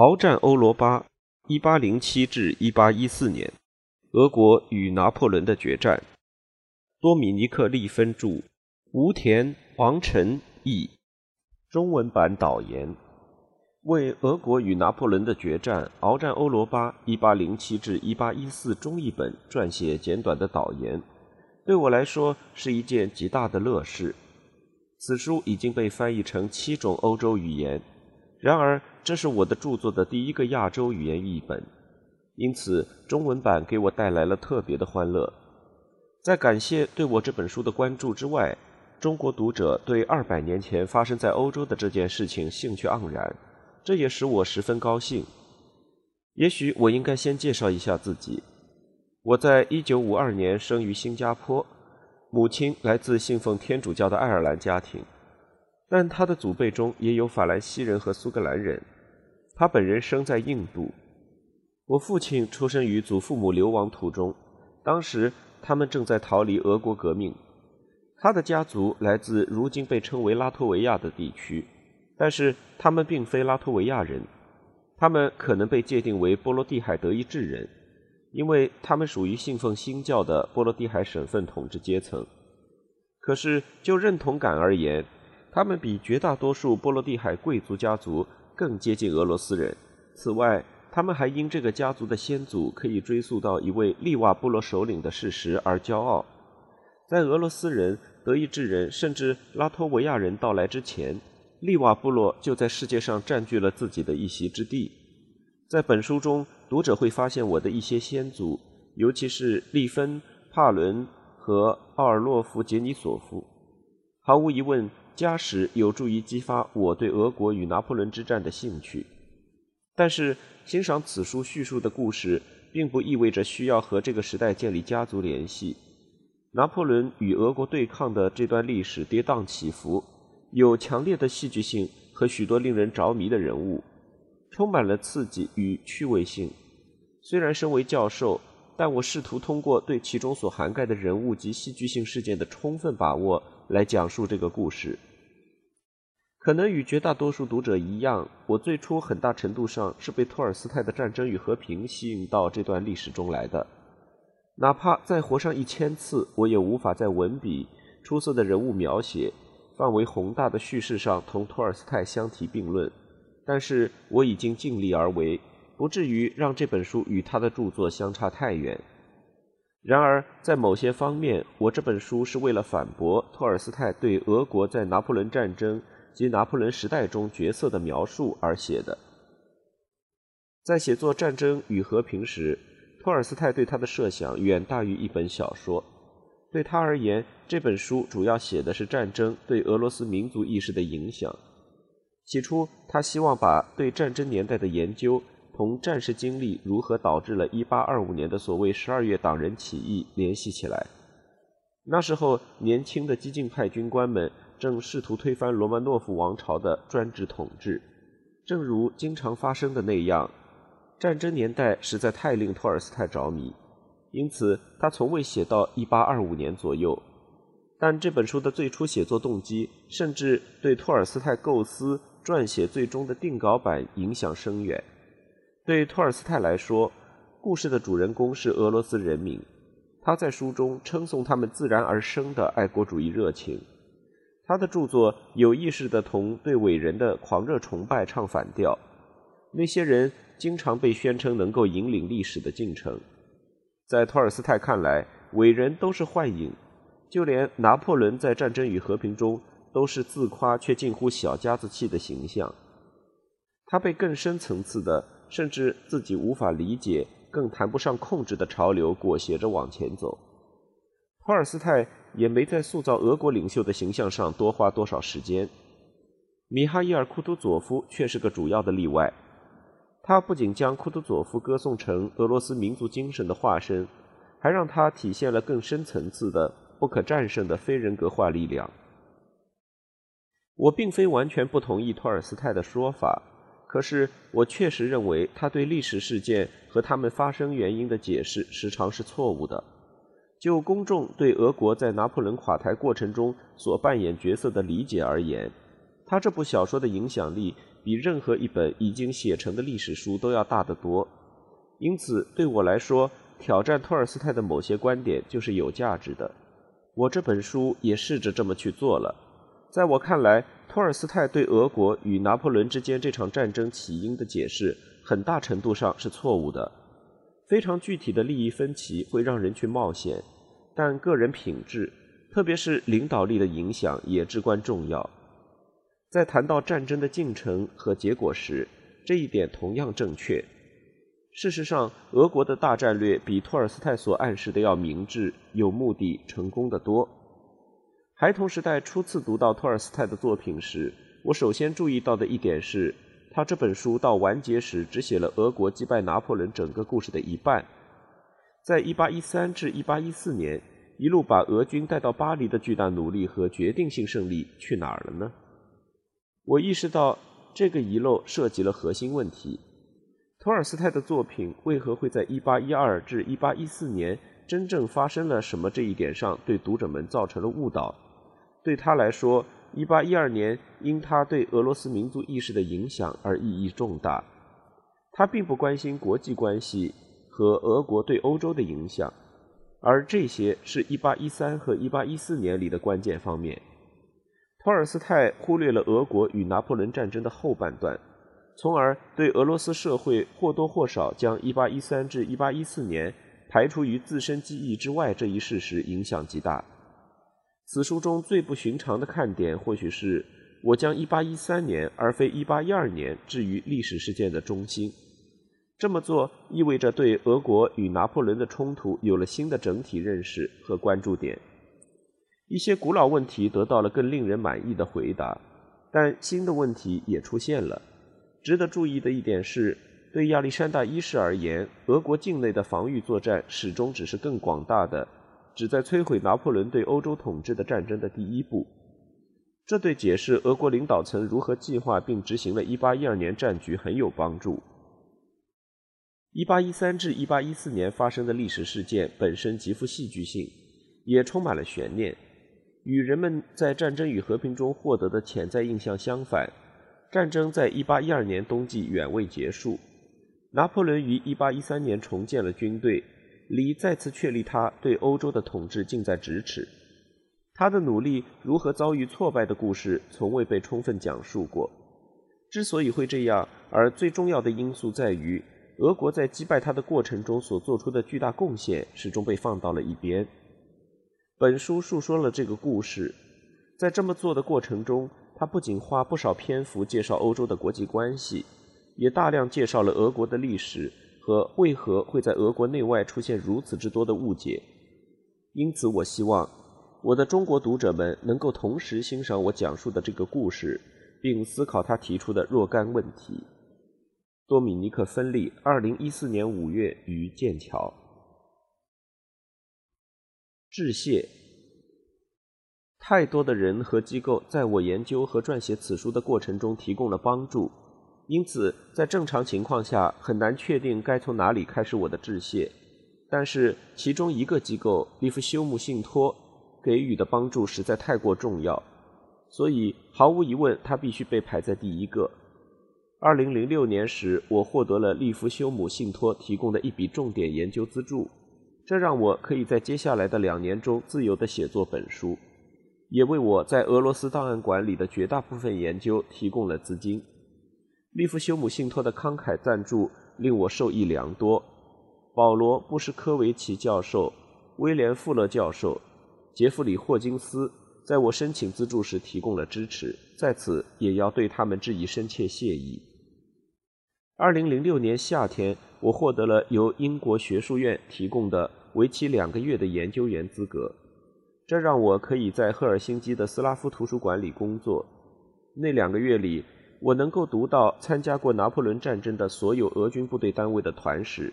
鏖战欧罗巴，一八零七至一八一四年，俄国与拿破仑的决战。多米尼克·利芬著，吴田、王晨译，中文版导言。为俄国与拿破仑的决战，鏖战欧罗巴（一八零七至一八一四）中译本撰写简短的导言，对我来说是一件极大的乐事。此书已经被翻译成七种欧洲语言。然而，这是我的著作的第一个亚洲语言译本，因此中文版给我带来了特别的欢乐。在感谢对我这本书的关注之外，中国读者对二百年前发生在欧洲的这件事情兴趣盎然，这也使我十分高兴。也许我应该先介绍一下自己。我在一九五二年生于新加坡，母亲来自信奉天主教的爱尔兰家庭。但他的祖辈中也有法兰西人和苏格兰人。他本人生在印度。我父亲出生于祖父母流亡途中，当时他们正在逃离俄国革命。他的家族来自如今被称为拉脱维亚的地区，但是他们并非拉脱维亚人。他们可能被界定为波罗的海德意志人，因为他们属于信奉新教的波罗的海省份统治阶层。可是就认同感而言，他们比绝大多数波罗的海贵族家族更接近俄罗斯人。此外，他们还因这个家族的先祖可以追溯到一位利瓦部落首领的事实而骄傲。在俄罗斯人、德意志人甚至拉脱维亚人到来之前，利瓦部落就在世界上占据了自己的一席之地。在本书中，读者会发现我的一些先祖，尤其是利芬、帕伦和奥尔洛夫·杰尼索夫。毫无疑问。加时有助于激发我对俄国与拿破仑之战的兴趣，但是欣赏此书叙述的故事，并不意味着需要和这个时代建立家族联系。拿破仑与俄国对抗的这段历史跌宕起伏，有强烈的戏剧性和许多令人着迷的人物，充满了刺激与趣味性。虽然身为教授，但我试图通过对其中所涵盖的人物及戏剧性事件的充分把握来讲述这个故事。可能与绝大多数读者一样，我最初很大程度上是被托尔斯泰的《战争与和平》吸引到这段历史中来的。哪怕再活上一千次，我也无法在文笔、出色的人物描写、范围宏大的叙事上同托尔斯泰相提并论。但是我已经尽力而为，不至于让这本书与他的著作相差太远。然而，在某些方面，我这本书是为了反驳托尔斯泰对俄国在拿破仑战争。及拿破仑时代中角色的描述而写的。在写作《战争与和平》时，托尔斯泰对他的设想远大于一本小说。对他而言，这本书主要写的是战争对俄罗斯民族意识的影响。起初，他希望把对战争年代的研究同战士经历如何导致了1825年的所谓十二月党人起义联系起来。那时候，年轻的激进派军官们。正试图推翻罗曼诺夫王朝的专制统治，正如经常发生的那样，战争年代实在太令托尔斯泰着迷，因此他从未写到1825年左右。但这本书的最初写作动机，甚至对托尔斯泰构思撰写最终的定稿版影响深远。对托尔斯泰来说，故事的主人公是俄罗斯人民，他在书中称颂他们自然而生的爱国主义热情。他的著作有意识地同对伟人的狂热崇拜唱反调。那些人经常被宣称能够引领历史的进程。在托尔斯泰看来，伟人都是幻影，就连拿破仑在《战争与和平》中都是自夸却近乎小家子气的形象。他被更深层次的，甚至自己无法理解、更谈不上控制的潮流裹挟着往前走。托尔斯泰。也没在塑造俄国领袖的形象上多花多少时间。米哈伊尔·库图佐夫却是个主要的例外。他不仅将库图佐夫歌颂成俄罗斯民族精神的化身，还让他体现了更深层次的、不可战胜的非人格化力量。我并非完全不同意托尔斯泰的说法，可是我确实认为他对历史事件和他们发生原因的解释时常是错误的。就公众对俄国在拿破仑垮台过程中所扮演角色的理解而言，他这部小说的影响力比任何一本已经写成的历史书都要大得多。因此，对我来说，挑战托尔斯泰的某些观点就是有价值的。我这本书也试着这么去做了。在我看来，托尔斯泰对俄国与拿破仑之间这场战争起因的解释，很大程度上是错误的。非常具体的利益分歧会让人去冒险，但个人品质，特别是领导力的影响也至关重要。在谈到战争的进程和结果时，这一点同样正确。事实上，俄国的大战略比托尔斯泰所暗示的要明智、有目的、成功的多。孩童时代初次读到托尔斯泰的作品时，我首先注意到的一点是，他这本书到完结时只写了俄国击败拿破仑整个故事的一半。在1813至1814年，一路把俄军带到巴黎的巨大努力和决定性胜利去哪儿了呢？我意识到这个遗漏涉及了核心问题。托尔斯泰的作品为何会在1812至1814年真正发生了什么这一点上对读者们造成了误导？对他来说，1812年因他对俄罗斯民族意识的影响而意义重大。他并不关心国际关系和俄国对欧洲的影响，而这些是1813和1814年里的关键方面。托尔斯泰忽略了俄国与拿破仑战争的后半段。从而对俄罗斯社会或多或少将1813至1814年排除于自身记忆之外这一事实影响极大。此书中最不寻常的看点，或许是我将1813年而非1812年置于历史事件的中心。这么做意味着对俄国与拿破仑的冲突有了新的整体认识和关注点。一些古老问题得到了更令人满意的回答，但新的问题也出现了。值得注意的一点是，对亚历山大一世而言，俄国境内的防御作战始终只是更广大的、旨在摧毁拿破仑对欧洲统治的战争的第一步。这对解释俄国领导层如何计划并执行了1812年战局很有帮助。1813至1814年发生的历史事件本身极富戏剧性，也充满了悬念，与人们在《战争与和平》中获得的潜在印象相反。战争在1812年冬季远未结束，拿破仑于1813年重建了军队，离再次确立他对欧洲的统治近在咫尺。他的努力如何遭遇挫败的故事从未被充分讲述过。之所以会这样，而最重要的因素在于，俄国在击败他的过程中所做出的巨大贡献始终被放到了一边。本书述说了这个故事，在这么做的过程中。他不仅花不少篇幅介绍欧洲的国际关系，也大量介绍了俄国的历史和为何会在俄国内外出现如此之多的误解。因此，我希望我的中国读者们能够同时欣赏我讲述的这个故事，并思考他提出的若干问题。多米尼克·芬利，二零一四年五月于剑桥。致谢。太多的人和机构在我研究和撰写此书的过程中提供了帮助，因此在正常情况下很难确定该从哪里开始我的致谢。但是其中一个机构——利弗休姆信托给予的帮助实在太过重要，所以毫无疑问，它必须被排在第一个。二零零六年时，我获得了利弗休姆信托提供的一笔重点研究资助，这让我可以在接下来的两年中自由地写作本书。也为我在俄罗斯档案馆里的绝大部分研究提供了资金。利弗休姆信托的慷慨赞助令我受益良多。保罗·布什科维奇教授、威廉·富勒教授、杰弗里·霍金斯在我申请资助时提供了支持，在此也要对他们致以深切谢意。2006年夏天，我获得了由英国学术院提供的为期两个月的研究员资格。这让我可以在赫尔辛基的斯拉夫图书馆里工作。那两个月里，我能够读到参加过拿破仑战争的所有俄军部队单位的团史，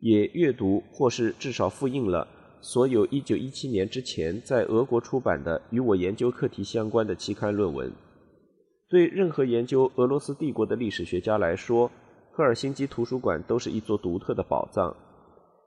也阅读或是至少复印了所有1917年之前在俄国出版的与我研究课题相关的期刊论文。对任何研究俄罗斯帝国的历史学家来说，赫尔辛基图书馆都是一座独特的宝藏。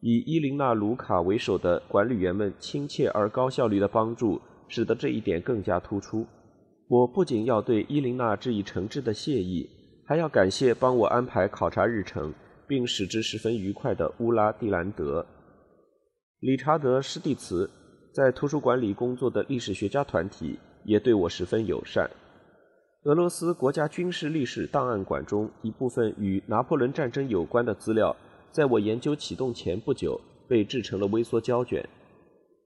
以伊琳娜·卢卡为首的管理员们亲切而高效率的帮助，使得这一点更加突出。我不仅要对伊琳娜致以诚挚的谢意，还要感谢帮我安排考察日程并使之十分愉快的乌拉蒂兰德、理查德施蒂茨。在图书馆里工作的历史学家团体也对我十分友善。俄罗斯国家军事历史档案馆中一部分与拿破仑战争有关的资料，在我研究启动前不久被制成了微缩胶卷。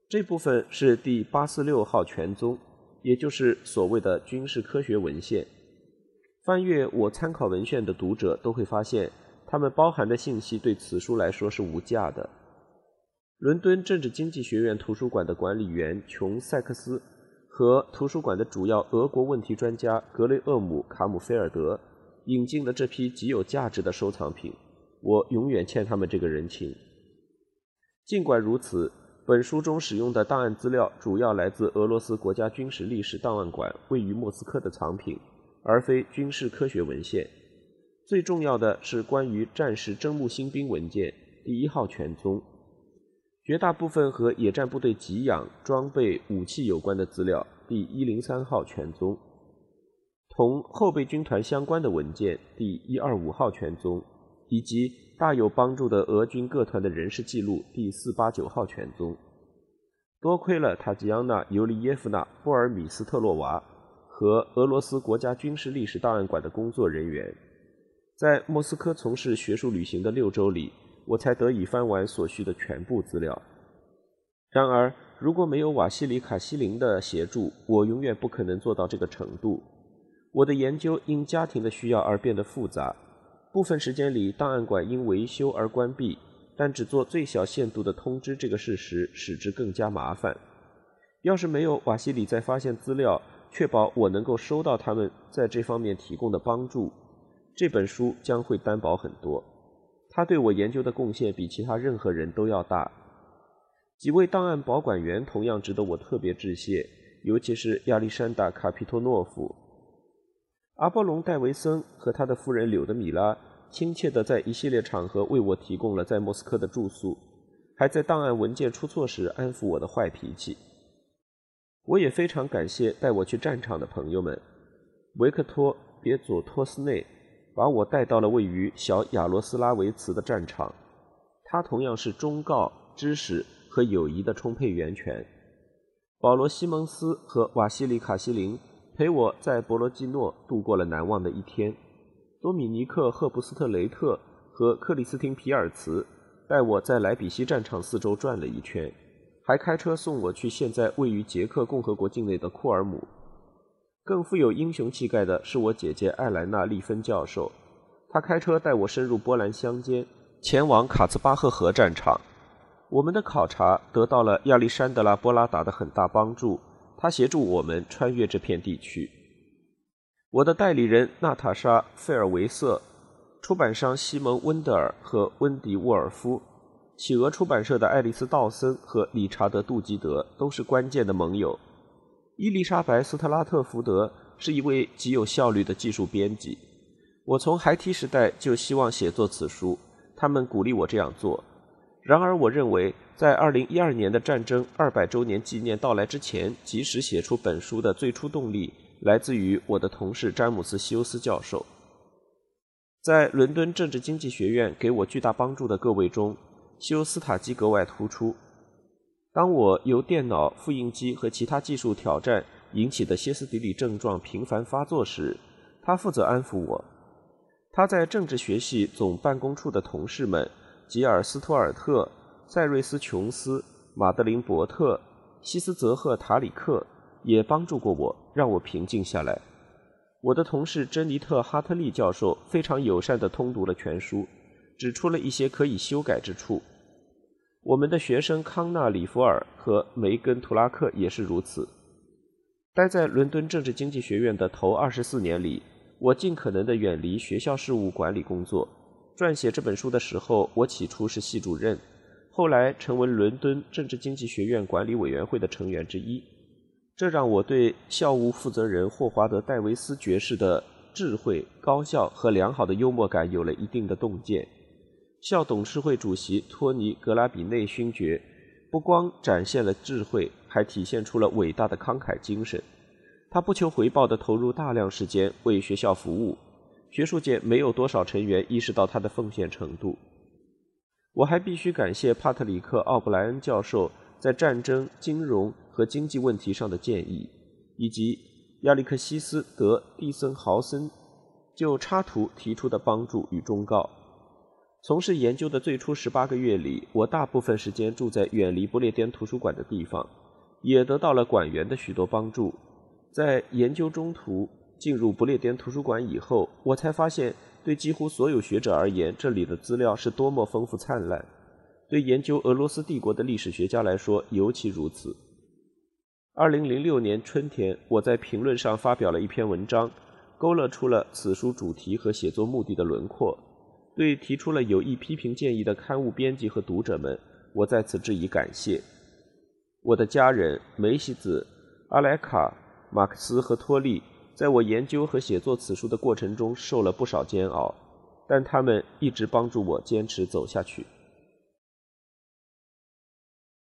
这部分是第八四六号全宗，也就是所谓的军事科学文献。翻阅我参考文献的读者都会发现，它们包含的信息对此书来说是无价的。伦敦政治经济学院图书馆的管理员琼·塞克斯和图书馆的主要俄国问题专家格雷厄姆·卡姆菲尔德引进了这批极有价值的收藏品，我永远欠他们这个人情。尽管如此，本书中使用的档案资料主要来自俄罗斯国家军事历史档案馆位于莫斯科的藏品，而非军事科学文献。最重要的是关于战时征募新兵文件第一号全宗。绝大部分和野战部队给养、装备、武器有关的资料，第一零三号全宗；同后备军团相关的文件，第一二五号全宗；以及大有帮助的俄军各团的人事记录，第四八九号全宗。多亏了塔吉扬娜·尤利耶夫娜·波尔米斯特洛娃和俄罗斯国家军事历史档案馆的工作人员，在莫斯科从事学术旅行的六周里。我才得以翻完所需的全部资料。然而，如果没有瓦西里·卡西林的协助，我永远不可能做到这个程度。我的研究因家庭的需要而变得复杂，部分时间里档案馆因维修而关闭，但只做最小限度的通知这个事实使之更加麻烦。要是没有瓦西里在发现资料、确保我能够收到他们在这方面提供的帮助，这本书将会单薄很多。他对我研究的贡献比其他任何人都要大。几位档案保管员同样值得我特别致谢，尤其是亚历山大·卡皮托诺夫、阿波隆·戴维森和他的夫人柳德米拉，亲切地在一系列场合为我提供了在莫斯科的住宿，还在档案文件出错时安抚我的坏脾气。我也非常感谢带我去战场的朋友们，维克托·别佐托斯内。把我带到了位于小亚罗斯拉维茨的战场，他同样是忠告、知识和友谊的充沛源泉。保罗·西蒙斯和瓦西里·卡西林陪我在博罗基诺度过了难忘的一天。多米尼克·赫布斯特雷特和克里斯汀·皮尔茨带我在莱比锡战场四周转了一圈，还开车送我去现在位于捷克共和国境内的库尔姆。更富有英雄气概的是我姐姐艾莱娜·利芬教授，她开车带我深入波兰乡间，前往卡兹巴赫河战场。我们的考察得到了亚历山德拉·波拉达的很大帮助，他协助我们穿越这片地区。我的代理人娜塔莎·费尔维瑟、出版商西蒙·温德尔和温迪·沃尔夫、企鹅出版社的爱丽丝·道森和理查德·杜基德都是关键的盟友。伊丽莎白·斯特拉特福德是一位极有效率的技术编辑。我从孩提时代就希望写作此书，他们鼓励我这样做。然而，我认为在2012年的战争200周年纪念到来之前，及时写出本书的最初动力来自于我的同事詹姆斯·希欧斯教授。在伦敦政治经济学院给我巨大帮助的各位中，希欧斯塔基格外突出。当我由电脑、复印机和其他技术挑战引起的歇斯底里症状频繁发作时，他负责安抚我。他在政治学系总办公处的同事们吉尔斯托尔特、塞瑞斯琼斯、马德琳伯特、西斯泽赫塔里克也帮助过我，让我平静下来。我的同事珍妮特哈特利教授非常友善地通读了全书，指出了一些可以修改之处。我们的学生康纳里弗尔和梅根图拉克也是如此。待在伦敦政治经济学院的头二十四年里，我尽可能地远离学校事务管理工作。撰写这本书的时候，我起初是系主任，后来成为伦敦政治经济学院管理委员会的成员之一。这让我对校务负责人霍华德·戴维斯爵士的智慧、高效和良好的幽默感有了一定的洞见。校董事会主席托尼·格拉比内勋爵不光展现了智慧，还体现出了伟大的慷慨精神。他不求回报地投入大量时间为学校服务，学术界没有多少成员意识到他的奉献程度。我还必须感谢帕特里克·奥布莱恩教授在战争、金融和经济问题上的建议，以及亚历克西斯·德·蒂森豪森就插图提出的帮助与忠告。从事研究的最初十八个月里，我大部分时间住在远离不列颠图书馆的地方，也得到了馆员的许多帮助。在研究中途进入不列颠图书馆以后，我才发现，对几乎所有学者而言，这里的资料是多么丰富灿烂。对研究俄罗斯帝国的历史学家来说，尤其如此。二零零六年春天，我在评论上发表了一篇文章，勾勒出了此书主题和写作目的的轮廓。对提出了有益批评建议的刊物编辑和读者们，我在此致以感谢。我的家人梅西子、阿莱卡。马克思和托利在我研究和写作此书的过程中受了不少煎熬，但他们一直帮助我坚持走下去。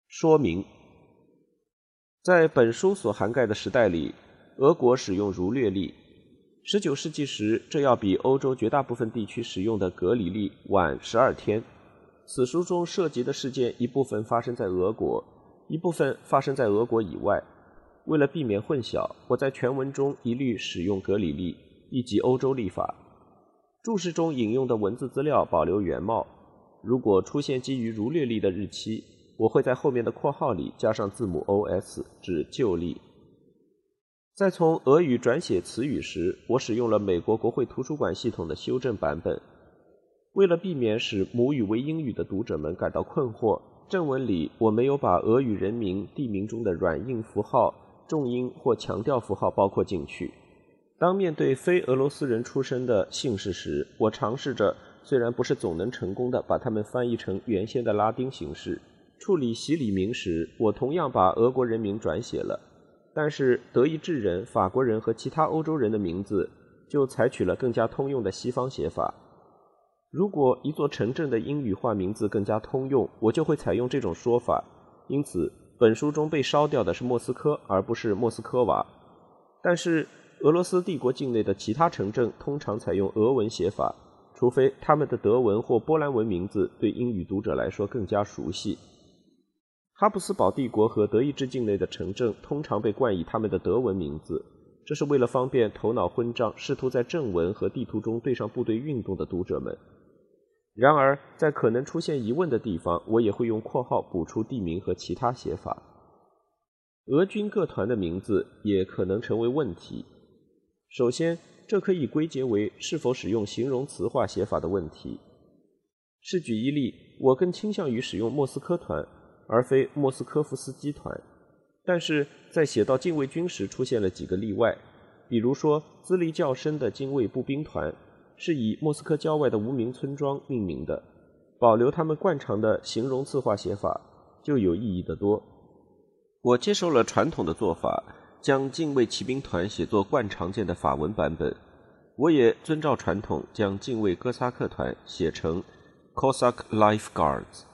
说明：在本书所涵盖的时代里，俄国使用儒略历。19世纪时，这要比欧洲绝大部分地区使用的格里历晚十二天。此书中涉及的事件一部分发生在俄国，一部分发生在俄国以外。为了避免混淆，我在全文中一律使用格里历，以及欧洲历法。注释中引用的文字资料保留原貌。如果出现基于儒略历的日期，我会在后面的括号里加上字母 OS，指旧历。在从俄语转写词语时，我使用了美国国会图书馆系统的修正版本。为了避免使母语为英语的读者们感到困惑，正文里我没有把俄语人名、地名中的软硬符号。重音或强调符号包括进去。当面对非俄罗斯人出身的姓氏时，我尝试着，虽然不是总能成功的，把它们翻译成原先的拉丁形式。处理洗礼名时，我同样把俄国人名转写了，但是德意志人、法国人和其他欧洲人的名字就采取了更加通用的西方写法。如果一座城镇的英语化名字更加通用，我就会采用这种说法。因此。本书中被烧掉的是莫斯科，而不是莫斯科娃。但是，俄罗斯帝国境内的其他城镇通常采用俄文写法，除非他们的德文或波兰文名字对英语读者来说更加熟悉。哈布斯堡帝国和德意志境内的城镇通常被冠以他们的德文名字，这是为了方便头脑昏胀、试图在正文和地图中对上部队运动的读者们。然而，在可能出现疑问的地方，我也会用括号补出地名和其他写法。俄军各团的名字也可能成为问题。首先，这可以归结为是否使用形容词化写法的问题。是举一例，我更倾向于使用莫斯科团，而非莫斯科夫斯基团。但是在写到禁卫军时，出现了几个例外，比如说资历较深的精卫步兵团。是以莫斯科郊外的无名村庄命名的，保留他们惯常的形容词化写法就有意义得多。我接受了传统的做法，将禁卫骑兵团写作惯常见的法文版本。我也遵照传统，将禁卫哥萨克团写成 Cossack Life Guards。